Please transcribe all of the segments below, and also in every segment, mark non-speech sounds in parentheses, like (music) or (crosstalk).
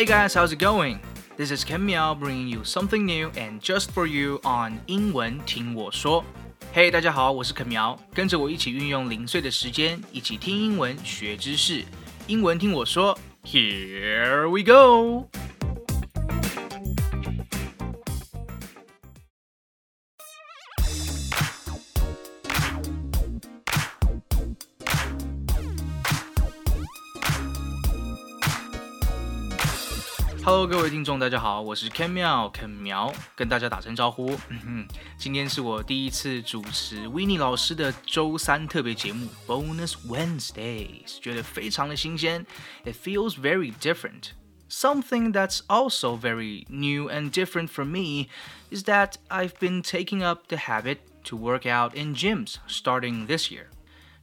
Hey guys, how's it going? This is Ken Miao bringing you something new and just for you on 英文听我说。Hey，大家好，我是 Ken Miao，，跟着我一起运用零碎的时间，一起听英文学知识。英文听我说，Here we go。Hello，各位听众，大家好，我是 Ken 苗，肯苗，跟大家打声招呼。今天是我第一次主持 w i n n i e 老师的周三特别节目 Bonus Wednesdays，觉得非常的新鲜。It feels very different. Something that's also very new and different for me is that I've been taking up the habit to work out in gyms starting this year.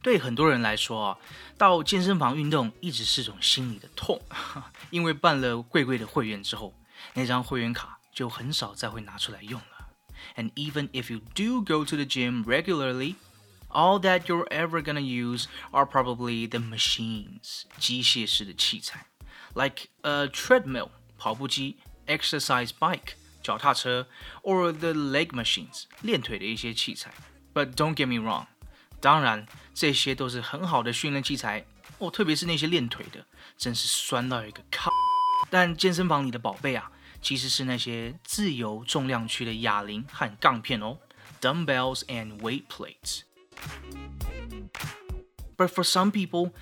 对很多人来说啊，到健身房运动一直是种心里的痛，因为办了贵贵的会员之后，那张会员卡就很少再会拿出来用了。And (laughs) even if you do go to the gym regularly, all that you're ever gonna use are probably the machines 机械式的器材，like a treadmill 跑步机，exercise bike 脚踏车，or the leg machines 练腿的一些器材。But don't get me wrong. 当然，这些都是很好的训练器材哦，特别是那些练腿的，真是酸到一个靠。但健身房里的宝贝啊，其实是那些自由重量区的哑铃和杠片哦，dumbbells and weight plates。But for some people,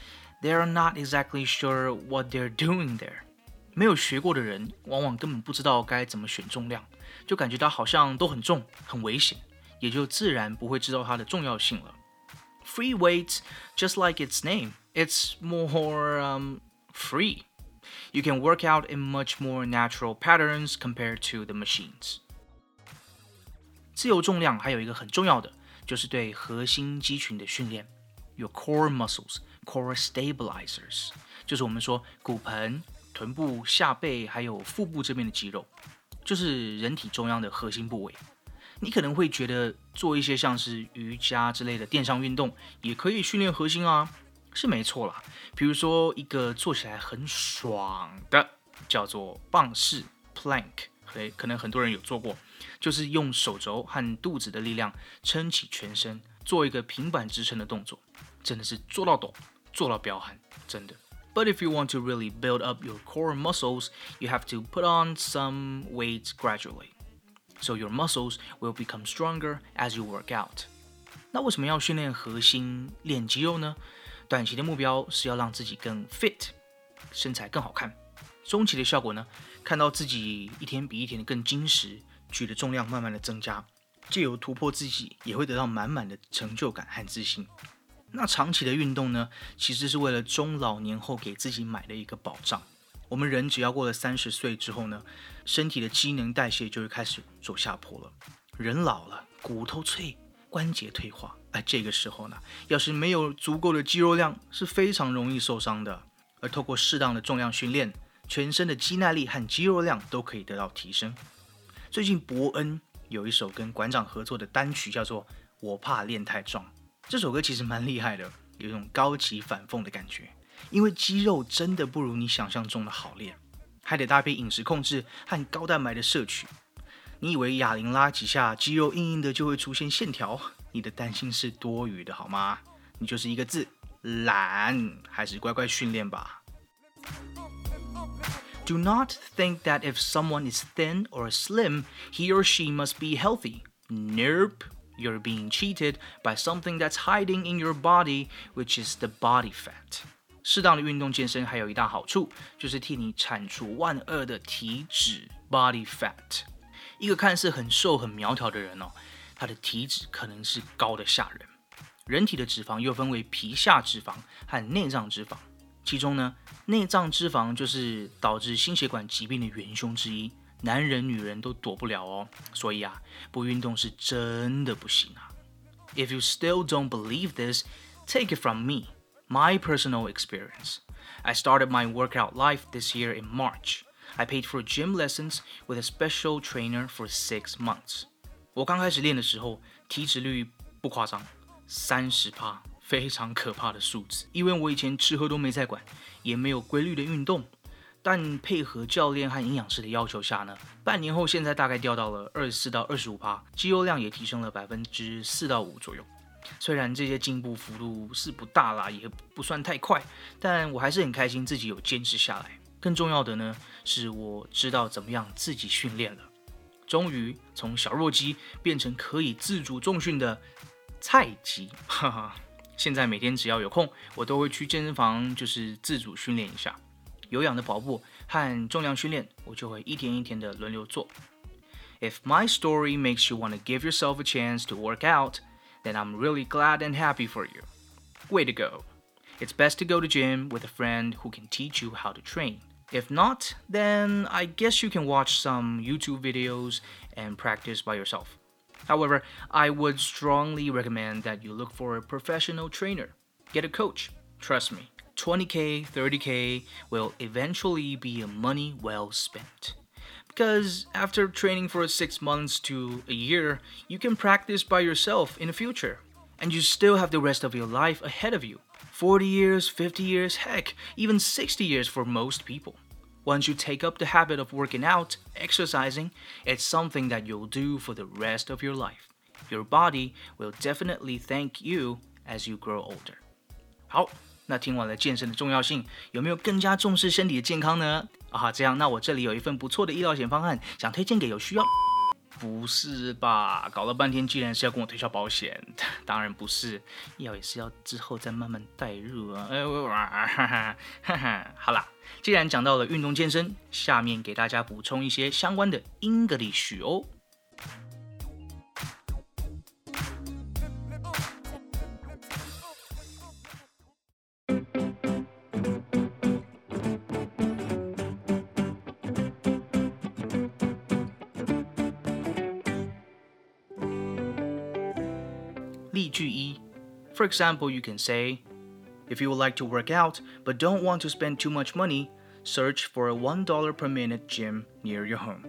they are not exactly sure what they're doing there。没有学过的人，往往根本不知道该怎么选重量，就感觉它好像都很重、很危险，也就自然不会知道它的重要性了。free weights, just like its name, it's more um, free. You can work out in much more natural patterns compared to the machines. 自由重量还有一个很重要的，就是对核心肌群的训练，your core muscles, core stabilizers，就是我们说骨盆、臀部、下背还有腹部这边的肌肉，就是人体中央的核心部位。 你可能会觉得做一些像是瑜伽之类的电商运动也可以训练核心啊，是没错啦。比如说一个做起来很爽的叫做棒式 plank，可可能很多人有做过，就是用手肘和肚子的力量撑起全身，做一个平板支撑的动作，真的是做到抖，做到彪悍，真的。But if you want to really build up your core muscles, you have to put on some weight gradually. So your muscles will become stronger as you work out. 那为什么要训练核心、练肌肉呢？短期的目标是要让自己更 fit，身材更好看。中期的效果呢，看到自己一天比一天更精实，举的重量慢慢的增加，借由突破自己，也会得到满满的成就感和自信。那长期的运动呢，其实是为了中老年后给自己买的一个保障。我们人只要过了三十岁之后呢，身体的机能代谢就会开始走下坡了。人老了，骨头脆，关节退化，哎，这个时候呢，要是没有足够的肌肉量，是非常容易受伤的。而透过适当的重量训练，全身的肌耐力和肌肉量都可以得到提升。最近伯恩有一首跟馆长合作的单曲，叫做《我怕练太壮》。这首歌其实蛮厉害的，有一种高级反讽的感觉。因为肌肉真的不如你想象中的好练，还得搭配饮食控制和高蛋白的摄取。你以为哑铃拉几下，肌肉硬硬的就会出现线条？你的担心是多余的，好吗？你就是一个字，懒，还是乖乖训练吧。Do not think that if someone is thin or slim, he or she must be healthy. Nope. You're being cheated by something that's hiding in your body, which is the body fat. 适当的运动健身还有一大好处，就是替你铲除万恶的体脂 （body fat）。一个看似很瘦很苗条的人哦，他的体脂可能是高的吓人。人体的脂肪又分为皮下脂肪和内脏脂肪，其中呢，内脏脂肪就是导致心血管疾病的元凶之一，男人女人都躲不了哦。所以啊，不运动是真的不行啊。If you still don't believe this, take it from me. My personal experience. I started my workout life this year in March. I paid for gym lessons with a special trainer for six months. 我刚开始练的时候，体脂率不夸张，三十帕，非常可怕的数字。因为我以前吃喝都没在管，也没有规律的运动，但配合教练和营养师的要求下呢，半年后现在大概掉到了二十四到二十五趴，肌肉量也提升了百分之四到五左右。虽然这些进步幅度是不大啦，也不算太快，但我还是很开心自己有坚持下来。更重要的呢，是我知道怎么样自己训练了，终于从小弱鸡变成可以自主重训的菜鸡。哈哈，现在每天只要有空，我都会去健身房，就是自主训练一下。有氧的跑步和重量训练，我就会一天一天的轮流做。If my story makes you want to give yourself a chance to work out, then I'm really glad and happy for you. Way to go! It's best to go to gym with a friend who can teach you how to train. If not, then I guess you can watch some YouTube videos and practice by yourself. However, I would strongly recommend that you look for a professional trainer. Get a coach. Trust me, 20k, 30k will eventually be a money well spent. Because after training for six months to a year, you can practice by yourself in the future. And you still have the rest of your life ahead of you 40 years, 50 years, heck, even 60 years for most people. Once you take up the habit of working out, exercising, it's something that you'll do for the rest of your life. Your body will definitely thank you as you grow older. 好，那听完了健身的重要性，有没有更加重视身体的健康呢？啊，这样，那我这里有一份不错的医疗险方案，想推荐给有需要。不是吧？搞了半天，既然是要跟我推销保险，(laughs) 当然不是，要也是要之后再慢慢带入啊。哎，哈哈哈哈，好啦，既然讲到了运动健身，下面给大家补充一些相关的 English 哦。例句一，For example, you can say, If you would like to work out but don't want to spend too much money, search for a one dollar per minute gym near your home.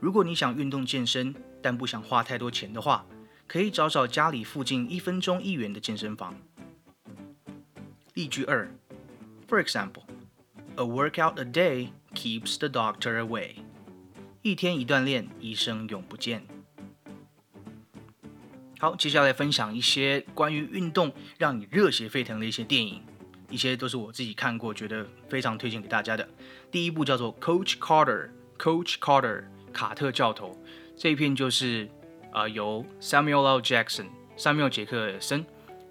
如果你想运动健身，但不想花太多钱的话，可以找找家里附近一分钟一元的健身房。例句二，For example, a workout a day keeps the doctor away. 一天一锻炼，医生永不见。 好，接下来分享一些关于运动让你热血沸腾的一些电影，一些都是我自己看过，觉得非常推荐给大家的。第一部叫做《Coach Carter》，Coach Carter，卡特教头。这一片就是啊由 Samuel L. Jackson，萨缪杰克森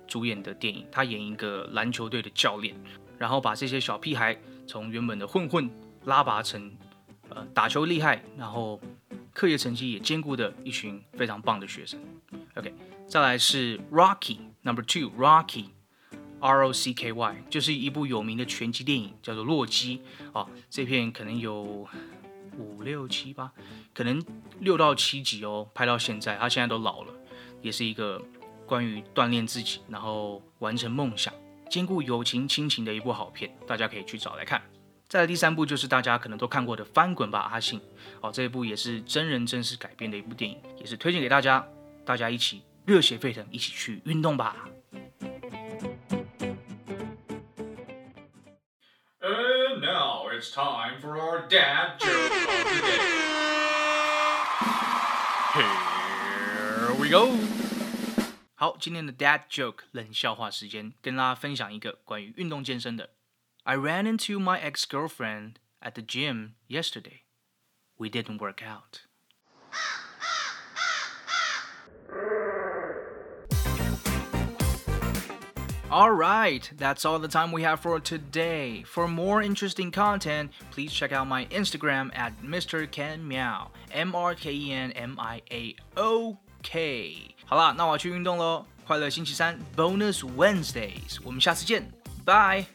主演的电影。他演一个篮球队的教练，然后把这些小屁孩从原本的混混拉拔成呃打球厉害，然后课业成绩也兼顾的一群非常棒的学生。OK，再来是 Rocky Number Two Rocky，R O C K Y，就是一部有名的拳击电影，叫做《洛基》啊。这片可能有五六七八，可能六到七集哦。拍到现在，他现在都老了，也是一个关于锻炼自己，然后完成梦想，兼顾友情亲情的一部好片，大家可以去找来看。再来第三部就是大家可能都看过的《翻滚吧，阿信》哦，这一部也是真人真事改编的一部电影，也是推荐给大家。大家一起热血沸腾，一起去运动吧 now it's time for our dad joke of the day. Here we go. 好，今天的 dad joke 冷笑话时间，跟大家分享一个关于运动健身的。I ran into my ex-girlfriend at the gym yesterday. We didn't work out. Alright, that's all the time we have for today. For more interesting content, please check out my Instagram at Mr. Ken Miao. M R K E N M I A O K。好啦，那我要去运动喽！快乐星期三，Bonus Wednesdays，我们下次见，拜。